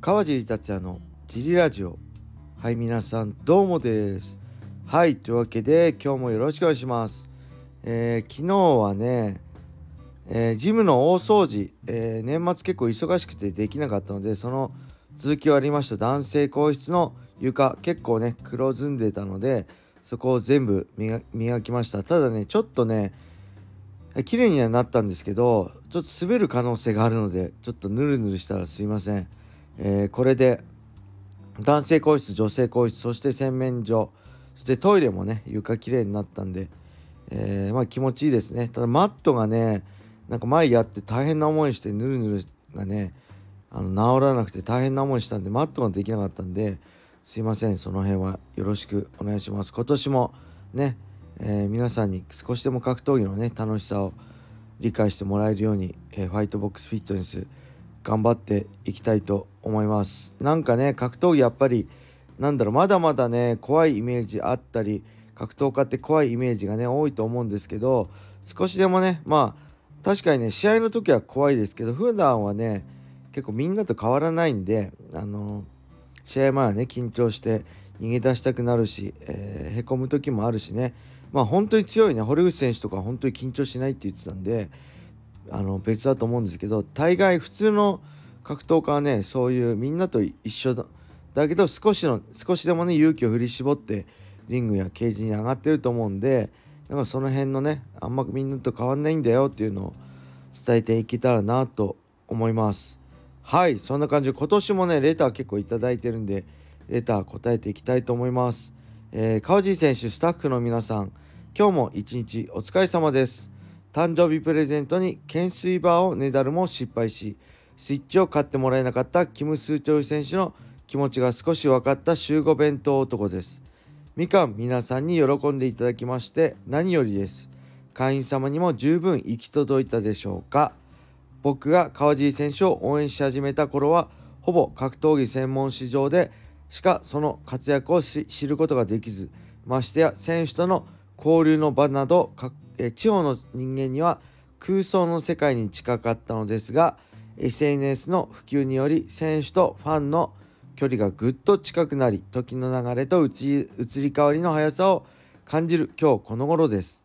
川尻達也のジリラジオ。はい皆さんどうもです。はいというわけで今日もよろしくお願いします。えー、昨日はね、えー、ジムの大掃除、えー、年末結構忙しくてできなかったのでその続きはありました。男性更衣室の床結構ね黒ずんでたのでそこを全部磨きました。ただねちょっとね綺麗にはなったんですけどちょっと滑る可能性があるのでちょっとヌルヌルしたらすいません、えー、これで男性更衣室女性更衣室そして洗面所そしてトイレもね床きれいになったんで、えー、まあ気持ちいいですね。ただマットがねなんか前やって大変な思いしてヌルヌルがねあの治らなくて大変な思いしたんでマットができなかったんですいませんその辺はよろしくお願いします。今年もねえー、皆さんに少しでも格闘技のね楽しさを理解してもらえるように、えー、ファイトボックスフィットネス頑張っていきたいと思います。なんかね格闘技やっぱりなんだろうまだまだね怖いイメージあったり格闘家って怖いイメージがね多いと思うんですけど少しでもねまあ確かにね試合の時は怖いですけど普段はね結構みんなと変わらないんであの試合前はね緊張して逃げ出したくなるし、えー、へこむ時もあるしね。まあ本当に強いね堀口選手とか本当に緊張しないって言ってたんであの別だと思うんですけど大概普通の格闘家はねそういうみんなと一緒だだけど少しの少しでもね勇気を振り絞ってリングやケージに上がってると思うんでだかその辺のねあんまみんなと変わんないんだよっていうのを伝えていけたらなと思います。はいそんな感じで今年もねレター結構頂いてるんでレター答えていきたいと思います。えー、川尻選手スタッフの皆さん今日も一日お疲れ様です。誕生日プレゼントに懸垂バーをねだるも失敗しスイッチを買ってもらえなかったキム・スーチョル選手の気持ちが少し分かった週5弁当男です。みかん皆さんに喜んでいただきまして何よりです。会員様にも十分行き届いたでしょうか。僕が川尻選手を応援し始めた頃はほぼ格闘技専門市場でしかその活躍を知ることができずましてや選手との交流の場などえ地方の人間には空想の世界に近かったのですが SNS の普及により選手とファンの距離がぐっと近くなり時の流れと移り変わりの速さを感じる今日この頃です、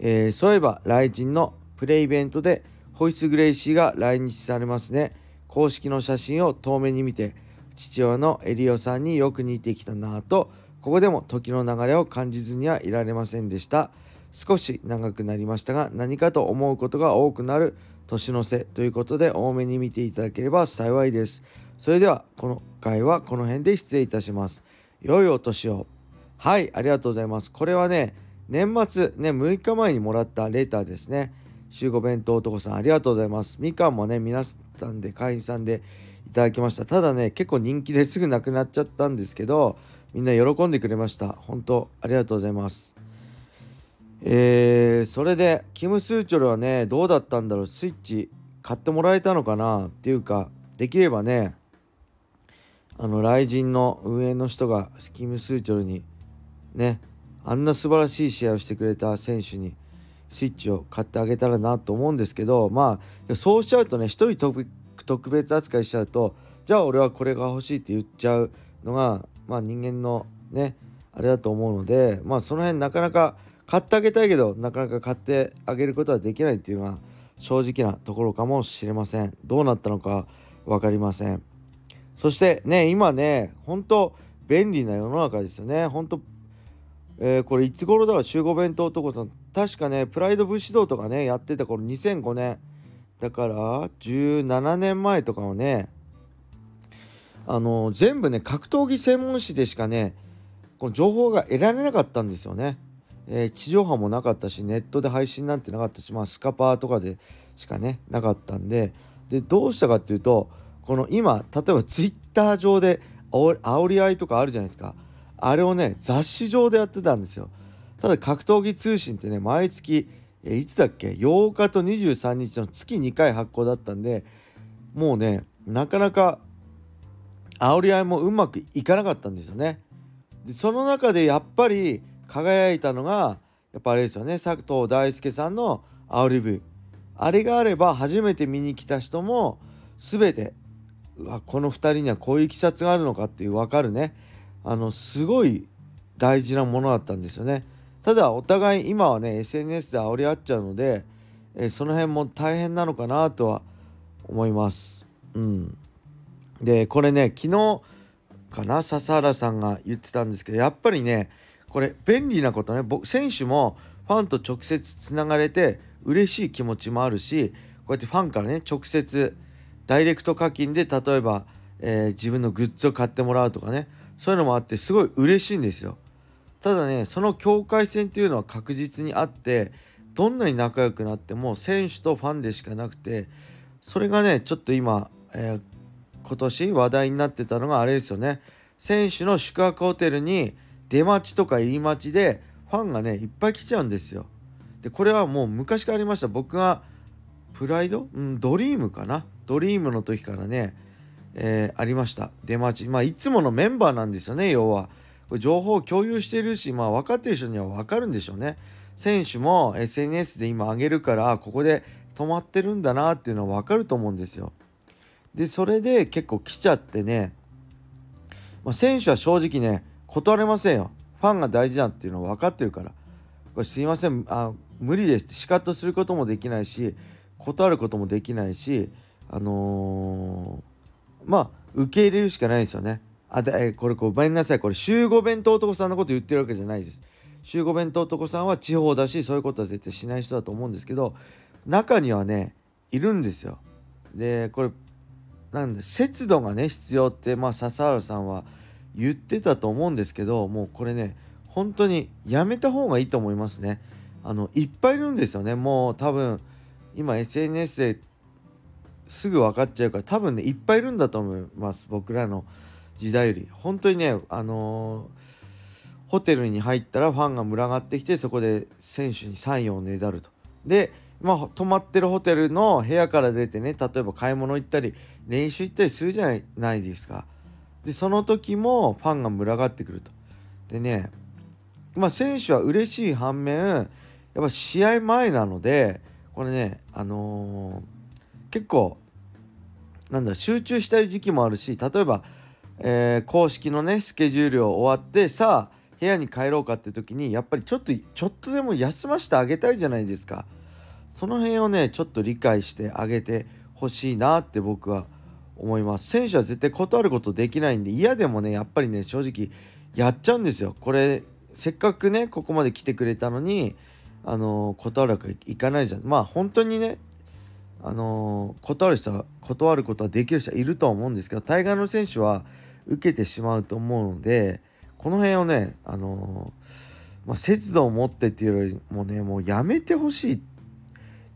えー、そういえば来人のプレイイベントでホイス・グレイシーが来日されますね。公式の写真を遠目に見て父親のエリオさんによく似てきたなぁとここでも時の流れを感じずにはいられませんでした。少し長くなりましたが何かと思うことが多くなる年の瀬ということで多めに見ていただければ幸いです。それではこの回はこの辺で失礼いたします。良いお年を。はいありがとうございます。これはね年末ね6日前にもらったレターですね。週5弁当男さんありがとうございます。みかんもね皆さんで会員さんでいただきました。ただね結構人気ですぐなくなっちゃったんですけどみんな喜んでくれました。本当ありがとうございます。えー、それでキム・スーチョルはねどうだったんだろう？スイッチ買ってもらえたのかな？っていうかできればねあの雷神の運営の人がキム・スーチョルにねあんな素晴らしい試合をしてくれた選手にスイッチを買ってあげたらなと思うんですけどまあそうしちゃうとね一人特別扱いしちゃうとじゃあ俺はこれが欲しいって言っちゃうのがまあ人間のねあれだと思うのでまあその辺なかなか買ってあげたいけどなかなか買ってあげることはできないっていうのは正直なところかもしれません。どうなったのか分かりません。そしてね今ね本当便利な世の中ですよね。本当えー、これいつ頃だろう？集合弁当男さん。確かねプライド武士道とかねやってた頃2005年だから17年前とかはねあの全部ね格闘技専門誌でしかねこの情報が得られなかったんですよね、えー、地上波もなかったしネットで配信なんてなかったしまあスカパーとかでしかねなかったんででどうしたかっていうとこの今例えばツイッター上で煽り合いとかあるじゃないですかあれをね雑誌上でやってたんですよただ格闘技通信ってね毎月えいつだっけ8日と23日の月2回発行だったんでもうねなかなか煽り合いもうまくいかなかったんですよね。でその中でやっぱり輝いたのがやっぱあれですよね。佐藤大輔さんの煽り V あれがあれば初めて見に来た人も全てあこの2人にはこういういきさつがあるのかっていう分かるね。あのすごい大事なものだったんですよね。ただお互い今はね SNS で煽り合っちゃうので、えー、その辺も大変なのかなとは思います。うん。でこれね昨日かな笹原さんが言ってたんですけどやっぱりねこれ便利なことね。僕選手もファンと直接つながれて嬉しい気持ちもあるしこうやってファンからね直接ダイレクト課金で例えば、えー、自分のグッズを買ってもらうとかね。そういうのもあってすごい嬉しいんですよ。ただねその境界線っていうのは確実にあってどんなに仲良くなっても選手とファンでしかなくてそれがねちょっと今、えー、今年話題になってたのがあれですよね。選手の宿泊ホテルに出待ちとか入り待ちでファンがねいっぱい来ちゃうんですよ。でこれはもう昔からありました。僕がプライド、うん、ドリームかな？ドリームの時からね、えー、ありました。出待ち。まあいつものメンバーなんですよね要は。これ情報を共有してるしまあ分かってる人には分かるんでしょうね。選手も SNS で今上げるからここで止まってるんだなっていうのは分かると思うんですよ。でそれで結構来ちゃってね、まあ、選手は正直ね断れませんよ。ファンが大事だっていうのは分かってるから。これすいません。あ無理ですって。シカッとすることもできないし断ることもできないしあのー、まあ受け入れるしかないですよね。あでこれごめんなさい。これ週5弁当男さんのこと言ってるわけじゃないです。週5弁当男さんは地方だしそういうことは絶対しない人だと思うんですけど中にはねいるんですよ。でこれなんで節度がね必要ってまあ笹原さんは言ってたと思うんですけどもうこれね本当にやめた方がいいと思いますね。あのいっぱいいるんですよね。もう多分今 SNS ですぐ分かっちゃうから多分ねいっぱいいるんだと思います。僕らの時代より。本当にねあのー、ホテルに入ったらファンが群がってきてそこで選手にサインをねだると。でまあ泊まってるホテルの部屋から出てね例えば買い物行ったり練習行ったりするじゃないですか。でその時もファンが群がってくると。でねまあ選手は嬉しい反面やっぱ試合前なのでこれねあのー、結構なんだ集中したい時期もあるし例えば、えー、公式のねスケジュールを終わってさあ部屋に帰ろうかって時にやっぱりちょっとちょっとでも休ませてあげたいじゃないですか。その辺をねちょっと理解してあげてほしいなって僕は思います。選手は絶対断ることできないんで嫌でもねやっぱりね正直やっちゃうんですよ。これせっかくねここまで来てくれたのにあの断るわけいかないじゃん。まあ本当にねあの断る人は断ることはできる人はいるとは思うんですけど大概の選手は受けてしまうと思うのでこの辺をねあのまあ、節度を持ってっていうよりもねもうやめてほしい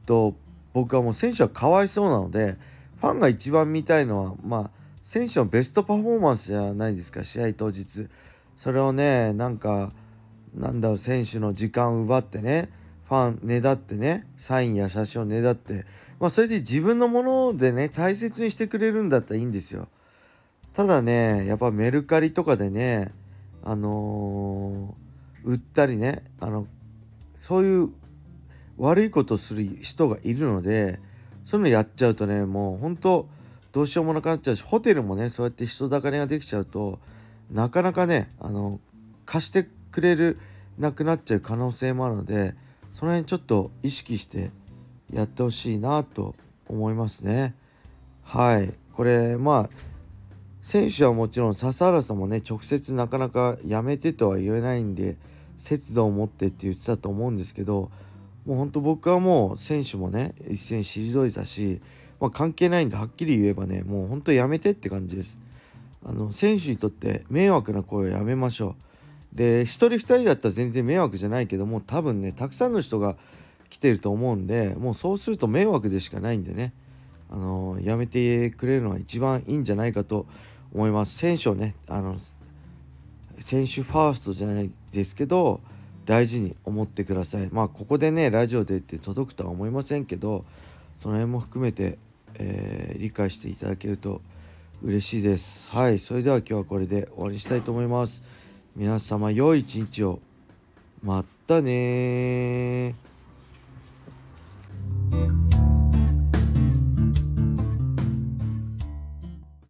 と僕はもう選手はかわいそうなのでファンが一番見たいのはまあ選手のベストパフォーマンスじゃないですか試合当日。それをねなんかなんだろう選手の時間を奪ってねファンねだってねサインや写真をねだってまあそれで自分のものでね大切にしてくれるんだったらいいんですよ。ただねやっぱメルカリとかでねあのー、売ったりねあのそういう悪いことする人がいるのでそういうのやっちゃうとねもう本当どうしようもなくなっちゃうしホテルもねそうやって人だかりができちゃうとなかなかねあの貸してくれるなくなっちゃう可能性もあるのでその辺ちょっと意識してやってほしいなと思いますね。はいこれまあ選手はもちろん笹原さんもね直接なかなかやめてとは言えないんで節度を持ってって言ってたと思うんですけどもうほんと僕はもう選手もね一斉に退いたし、まあ、関係ないんではっきり言えばねもうほんとやめてって感じです。あの選手にとって迷惑な声をやめましょう。で1人2人だったら全然迷惑じゃないけども多分ねたくさんの人が来てると思うんでもうそうすると迷惑でしかないんでねあのやめてくれるのは一番いいんじゃないかと思います選手をねあの選手ファーストじゃないですけど大事に思ってください。まあここでねラジオでって届くとは思いませんけどその辺も含めて、えー、理解していただけると嬉しいです。はいそれでは今日はこれで終わりにしたいと思います。皆様良い一日を。またね